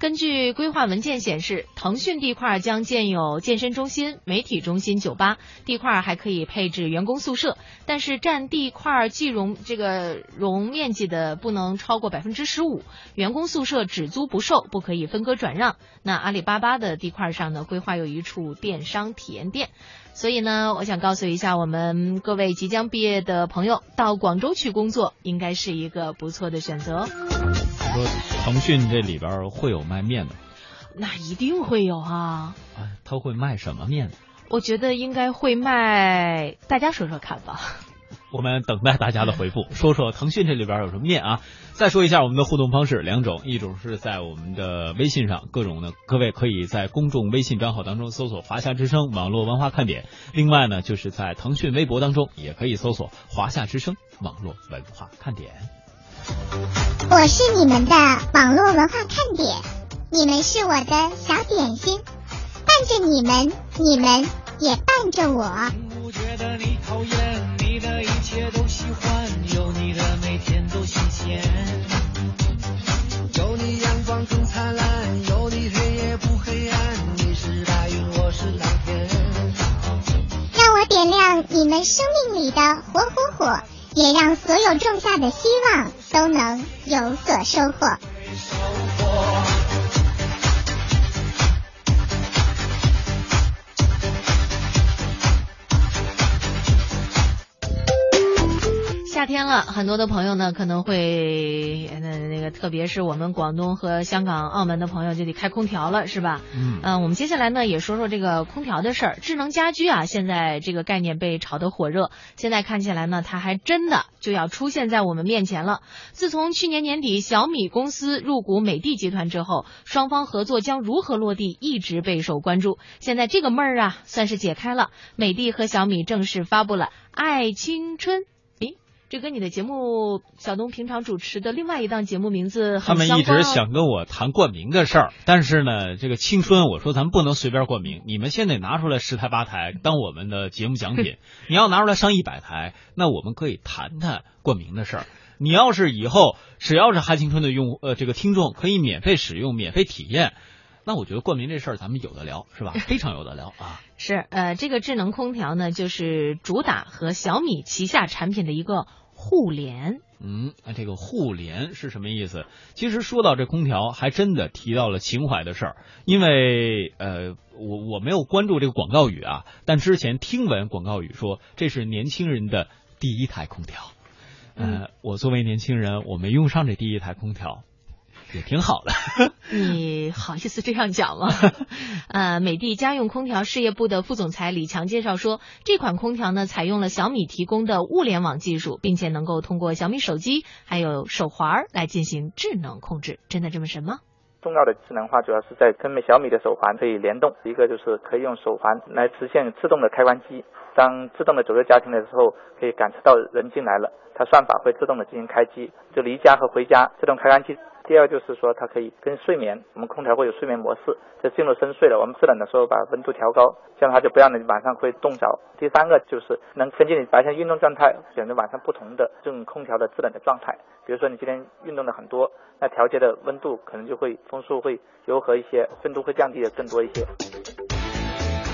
根据规划文件显示，腾讯地块将建有健身中心、媒体中心、酒吧，地块还可以配置员工宿舍，但是占地块计容这个容面积的不能超过百分之十五，员工宿舍只租不售，不可以分割转让。那阿里巴巴的地块上呢，规划有一处电商体验店，所以呢，我想告诉一下我们各位即将毕业的朋友，到广州去工作应该是一个不错的选择。说腾讯这里边会有卖面的，那一定会有啊！啊，他会卖什么面？我觉得应该会卖，大家说说看吧。我们等待大家的回复，说说腾讯这里边有什么面啊？再说一下我们的互动方式，两种，一种是在我们的微信上，各种呢各位可以在公众微信账号当中搜索“华夏之声网络文化看点”，另外呢，就是在腾讯微博当中也可以搜索“华夏之声网络文化看点”。我是你们的网络文化看点，你们是我的小点心，伴着你们，你们也伴着我。有你阳光更灿烂，有你黑夜不黑暗，你是白云，我是蓝天。让我点亮你们生命里的火火火。也让所有种下的希望都能有所收获。夏天了，很多的朋友呢可能会，那那个，特别是我们广东和香港、澳门的朋友就得开空调了，是吧？嗯，嗯，我们接下来呢也说说这个空调的事儿。智能家居啊，现在这个概念被炒得火热，现在看起来呢，它还真的就要出现在我们面前了。自从去年年底小米公司入股美的集团之后，双方合作将如何落地一直备受关注。现在这个闷儿啊，算是解开了，美的和小米正式发布了《爱青春》。这跟你的节目小东平常主持的另外一档节目名字他们一直想跟我谈冠名的事儿，但是呢，这个青春，我说咱们不能随便冠名，你们先得拿出来十台八台当我们的节目奖品。你要拿出来上一百台，那我们可以谈谈冠名的事儿。你要是以后只要是嗨青春的用呃这个听众可以免费使用、免费体验，那我觉得冠名这事儿咱们有的聊是吧？非常有的聊啊。是，呃，这个智能空调呢，就是主打和小米旗下产品的一个互联。嗯，那这个互联是什么意思？其实说到这空调，还真的提到了情怀的事儿。因为呃，我我没有关注这个广告语啊，但之前听闻广告语说这是年轻人的第一台空调。呃，我作为年轻人，我没用上这第一台空调，也挺好的。你好意思这样讲吗？呃，美的家用空调事业部的副总裁李强介绍说，这款空调呢，采用了小米提供的物联网技术，并且能够通过小米手机还有手环来进行智能控制。真的这么神吗？重要的智能化主要是在跟小米的手环可以联动，一个就是可以用手环来实现自动的开关机，当自动的走入家庭的时候，可以感知到人进来了，它算法会自动的进行开机，就离家和回家自动开关机。第二就是说，它可以跟睡眠，我们空调会有睡眠模式，就进入深睡了，我们制冷的时候把温度调高，这样它就不让你晚上会冻着。第三个就是能根据你白天运动状态，选择晚上不同的这种空调的制冷的状态。比如说你今天运动的很多，那调节的温度可能就会风速会柔和一些，温度会降低的更多一些。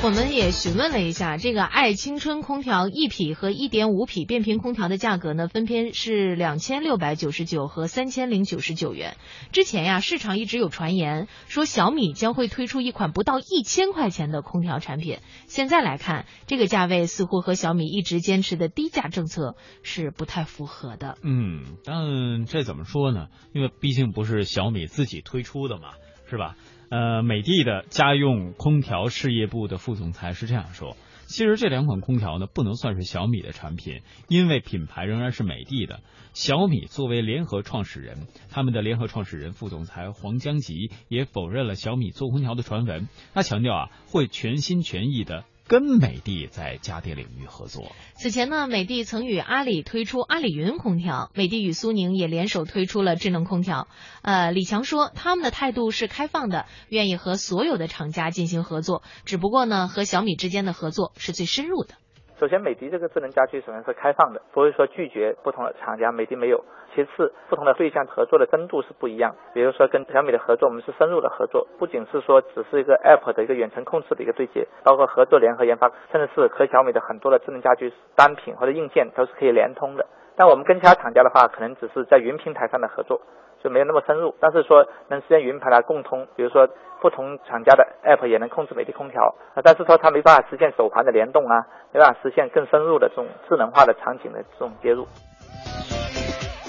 我们也询问了一下，这个爱青春空调一匹和一点五匹变频空调的价格呢，分别是两千六百九十九和三千零九十九元。之前呀，市场一直有传言说小米将会推出一款不到一千块钱的空调产品。现在来看，这个价位似乎和小米一直坚持的低价政策是不太符合的。嗯，但这怎么说呢？因为毕竟不是小米自己推出的嘛，是吧？呃，美的的家用空调事业部的副总裁是这样说：，其实这两款空调呢，不能算是小米的产品，因为品牌仍然是美的的。小米作为联合创始人，他们的联合创始人副总裁黄江吉也否认了小米做空调的传闻，他强调啊，会全心全意的。跟美的在家电领域合作。此前呢，美的曾与阿里推出阿里云空调，美的与苏宁也联手推出了智能空调。呃，李强说，他们的态度是开放的，愿意和所有的厂家进行合作。只不过呢，和小米之间的合作是最深入的。首先，美的这个智能家居首先是开放的，不会说拒绝不同的厂家，美的没有。其次，不同的对象合作的深度是不一样。比如说跟小米的合作，我们是深入的合作，不仅是说只是一个 App 的一个远程控制的一个对接，包括合作联合研发，甚至是和小米的很多的智能家居单品或者硬件都是可以联通的。但我们跟其他厂家的话，可能只是在云平台上的合作。就没有那么深入，但是说能实现云盘的共通，比如说不同厂家的 App 也能控制美的空调，啊，但是说它没办法实现手环的联动啊，没办法实现更深入的这种智能化的场景的这种接入。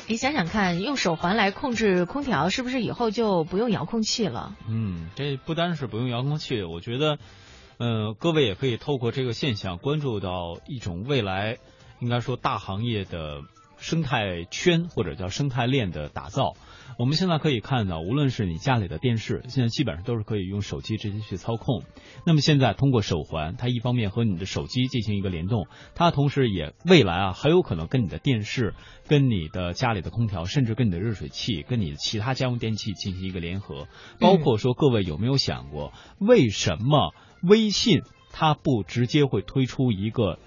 你想想看，用手环来控制空调，是不是以后就不用遥控器了？嗯，这不单是不用遥控器，我觉得，呃，各位也可以透过这个现象关注到一种未来，应该说大行业的生态圈或者叫生态链的打造。我们现在可以看到，无论是你家里的电视，现在基本上都是可以用手机直接去操控。那么现在通过手环，它一方面和你的手机进行一个联动，它同时也未来啊很有可能跟你的电视、跟你的家里的空调，甚至跟你的热水器、跟你的其他家用电器进行一个联合。包括说，各位有没有想过，为什么微信它不直接会推出一个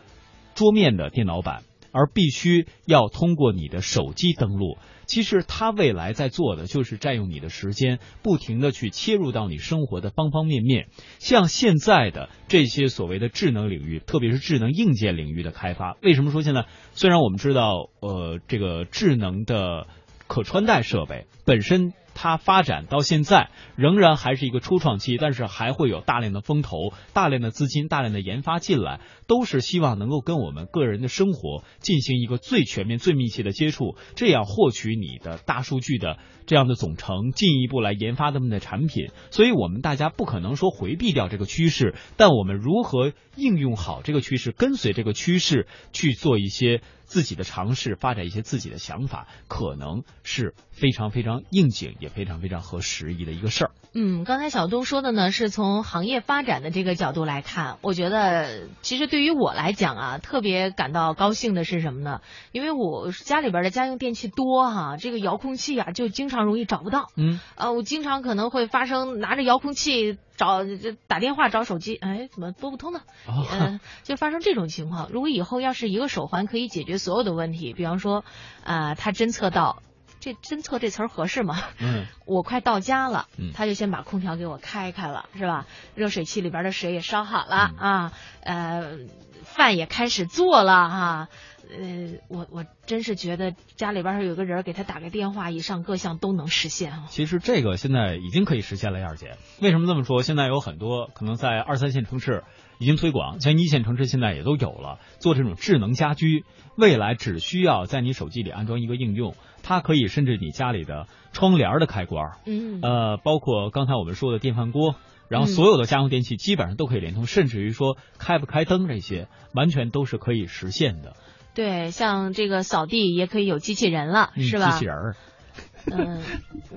桌面的电脑版？而必须要通过你的手机登录。其实它未来在做的就是占用你的时间，不停的去切入到你生活的方方面面。像现在的这些所谓的智能领域，特别是智能硬件领域的开发，为什么说现在虽然我们知道，呃，这个智能的可穿戴设备本身。它发展到现在仍然还是一个初创期，但是还会有大量的风投、大量的资金、大量的研发进来，都是希望能够跟我们个人的生活进行一个最全面、最密切的接触，这样获取你的大数据的这样的总成，进一步来研发他们的产品。所以，我们大家不可能说回避掉这个趋势，但我们如何应用好这个趋势，跟随这个趋势去做一些。自己的尝试，发展一些自己的想法，可能是非常非常应景，也非常非常合时宜的一个事儿。嗯，刚才小东说的呢，是从行业发展的这个角度来看，我觉得其实对于我来讲啊，特别感到高兴的是什么呢？因为我家里边的家用电器多哈，这个遥控器啊，就经常容易找不到。嗯，呃，我经常可能会发生拿着遥控器找这打电话找手机，哎，怎么拨不通呢？哦嗯、就发生这种情况。如果以后要是一个手环可以解决所有的问题，比方说，啊，他侦测到。这侦测这词儿合适吗？嗯，我快到家了，嗯他就先把空调给我开开了，是吧？热水器里边的水也烧好了、啊，呃，饭也开始做了哈、呃，我我真是觉得家里边儿有个人给他打个电话，以上各项都能实现啊。其实这个现在已经可以实现了，燕儿姐。为什么这么说？现在有很多可能在二三线城市已经推广，像一线城市现在也都有了做这种智能家居。未来只需要在你手机里安装一个应用，它可以甚至你家里的窗帘的开关，嗯，呃，包括刚才我们说的电饭锅，然后嗯所有的家用电器基本上都可以连通，甚至于说开不开灯这些，完全都是可以实现的。对，像这个扫地也可以有机器人了，嗯是吧？机器人儿。嗯，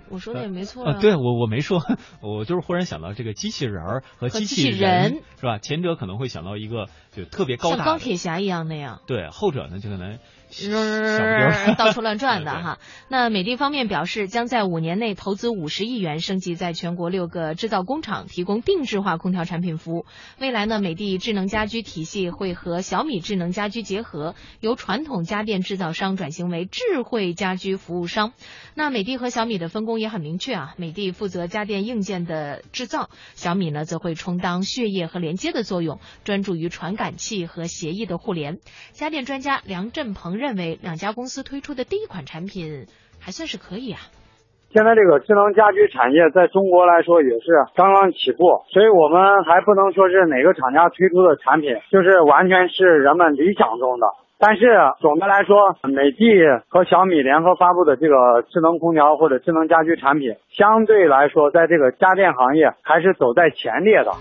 我说的也没错啊，对我我没说，我就是忽然想到这个机器人儿和机器人人是吧？前者可能会想到一个就特别高像钢铁侠一样那样。对，后者呢就可能小 到处乱转的 哈。那美的方面表示，将在五年内投资五十亿元，升级在全国六个制造工厂提供定制化空调产品服务。未来呢，美的智能家居体系会和小米智能家居结合，由传统家电制造商转型为智慧家居服务商。那美的和小米的分工也很明确啊，美的负责家电硬件的制造，小米呢则会充当血液和连接的作用，专注于传感器和协议的互联。家电专家梁振鹏认为，两家公司推出的第一款产品还算是可以啊。现在这个智能家居产业在中国来说也是刚刚起步，所以我们还不能说是哪个厂家推出的产品就是完全是人们理想中的。但是总的来说，美的和小米联合发布的这个智能空调或者智能家居产品，相对来说在这个家电行业还是走在前列的。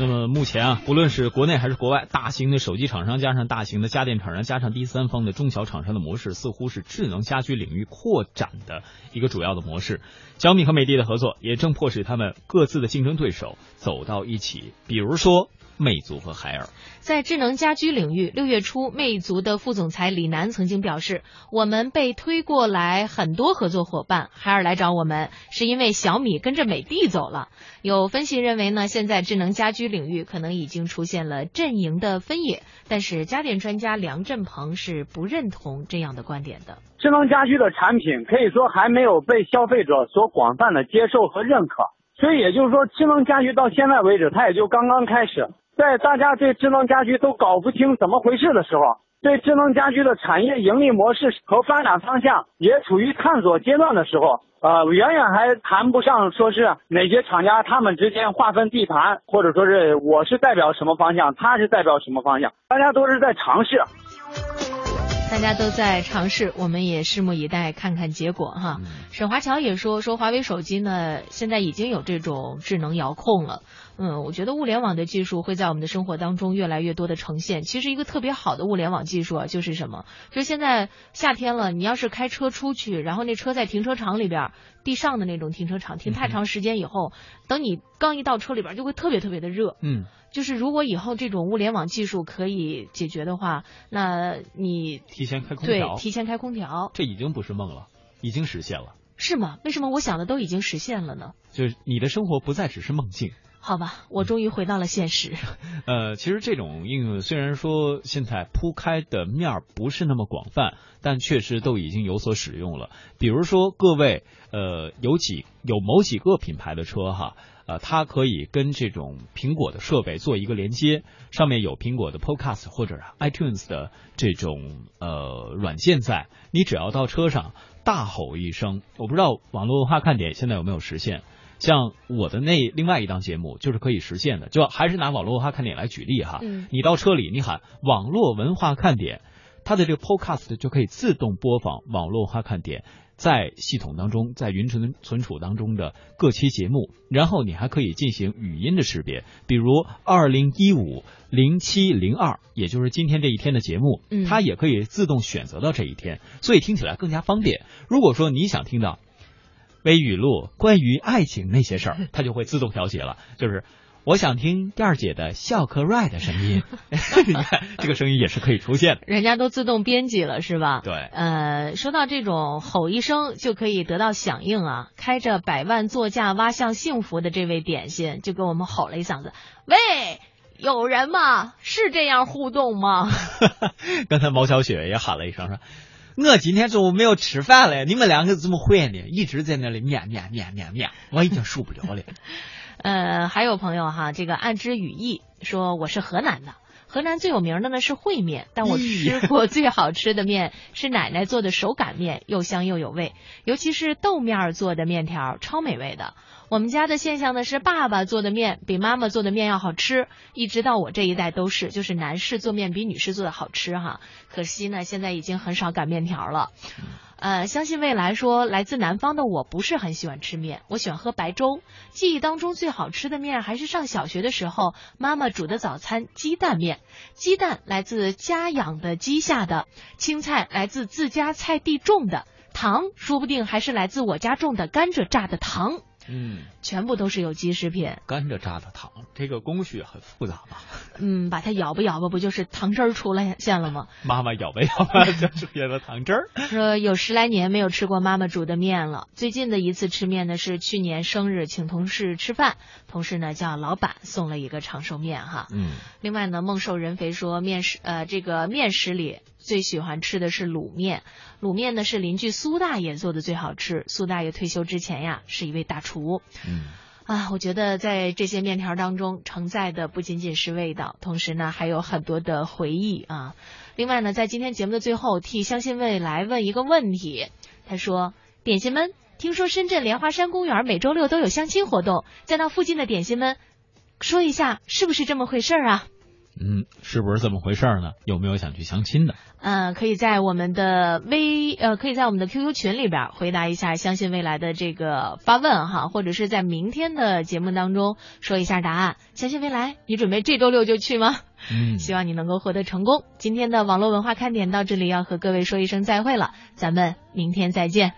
那么目前啊，不论是国内还是国外，大型的手机厂商加上大型的家电厂商加上第三方的中小厂商的模式，似乎是智能家居领域扩展的一个主要的模式。小米和美的的合作，也正迫使他们各自的竞争对手走到一起。比如说，魅族和海尔。在智能家居领域，六月初，魅族的副总裁李楠曾经表示：“我们被推过来很多合作伙伴，海尔来找我们，是因为小米跟着美的走了。”有分析认为呢，现在智能家居领域可能已经出现了阵营的分野，但是家电专家梁振鹏是不认同这样的观点的。智能家居的产品可以说还没有被消费者所广泛的接受和认可，所以也就是说，智能家居到现在为止，它也就刚刚开始。在大家对智能家居都搞不清怎么回事的时候，对智能家居的产业盈利模式和发展方向也处于探索阶段的时候，呃，远远还谈不上说是哪些厂家他们之间划分地盘，或者说是我是代表什么方向，他是代表什么方向，大家都是在尝试。大家都在尝试，我们也拭目以待，看看结果哈。沈华侨也说，说华为手机呢，现在已经有这种智能遥控了。嗯，我觉得物联网的技术会在我们的生活当中越来越多的呈现。其实一个特别好的物联网技术啊，就是什么？就是现在夏天了，你要是开车出去，然后那车在停车场里边，地上的那种停车场停太长时间以后，等你刚一到车里边，就会特别特别的热。嗯。就是如果以后这种物联网技术可以解决的话，那你提前开空调，对，提前开空调，这已经不是梦了，已经实现了。是吗？为什么我想的都已经实现了呢？就是你的生活不再只是梦境。好吧，我终于回到了现实。呃，其实这种应用虽然说现在铺开的面儿不是那么广泛，但确实都已经有所使用了。比如说，各位呃有几有某几个品牌的车哈。呃，它可以跟这种苹果的设备做一个连接，上面有苹果的 Podcast 或者 iTunes 的这种呃软件在，你只要到车上大吼一声，我不知道网络文化看点现在有没有实现。像我的那另外一档节目就是可以实现的，就还是拿网络文化看点来举例哈。嗯，你到车里你喊网络文化看点，它的这个 Podcast 就可以自动播放网络文化看点。在系统当中，在云存存储当中的各期节目，然后你还可以进行语音的识别，比如二零一五零七零二，也就是今天这一天的节目，嗯，它也可以自动选择到这一天，所以听起来更加方便。如果说你想听到微语录关于爱情那些事儿，它就会自动调节了，就是。我想听燕儿姐的笑可瑞的声音。你看，这个声音也是可以出现的。人家都自动编辑了，是吧？对。呃，说到这种吼一声就可以得到响应啊，开着百万座驾挖向幸福的这位点心就给我们吼了一嗓子：“喂，有人吗？是这样互动吗？”刚才毛小雪也喊了一声说。我今天中午没有吃饭了，你们两个怎么会呢？一直在那里面面面面面，我已经受不了了。呃，还有朋友哈，这个暗之羽翼说我是河南的，河南最有名的呢是烩面，但我吃过最好吃的面是奶奶做的手擀面，又香又有味，尤其是豆面做的面条，超美味的。我们家的现象呢是，爸爸做的面比妈妈做的面要好吃，一直到我这一代都是，就是男士做面比女士做的好吃哈。可惜呢，现在已经很少擀面条了。呃，相信未来说，来自南方的我不是很喜欢吃面，我喜欢喝白粥。记忆当中最好吃的面还是上小学的时候妈妈煮的早餐鸡蛋面，鸡蛋来自家养的鸡下的，青菜来自自家菜地种的，糖说不定还是来自我家种的甘蔗榨的糖。嗯，全部都是有机食品。甘蔗榨的糖，这个工序很复杂吧？嗯，把它咬吧咬吧，不就是糖汁儿出来现了吗？妈妈咬吧咬吧，就出现了糖汁儿。说有十来年没有吃过妈妈煮的面了，最近的一次吃面呢是去年生日请同事吃饭，同事呢叫老板送了一个长寿面哈。嗯。另外呢，孟瘦人肥说面食呃这个面食里。最喜欢吃的是卤面，卤面呢是邻居苏大爷做的最好吃。苏大爷退休之前呀是一位大厨。嗯，啊，我觉得在这些面条当中承载的不仅仅是味道，同时呢还有很多的回忆啊。另外呢，在今天节目的最后，替相信未来问一个问题。他说：“点心们，听说深圳莲花山公园每周六都有相亲活动，在那附近的点心们，说一下是不是这么回事啊？”嗯，是不是这么回事呢？有没有想去相亲的？嗯，可以在我们的微呃，可以在我们的 QQ 群里边回答一下相信未来的这个发问哈，或者是在明天的节目当中说一下答案。相信未来，你准备这周六就去吗？嗯，希望你能够获得成功。今天的网络文化看点到这里要和各位说一声再会了，咱们明天再见。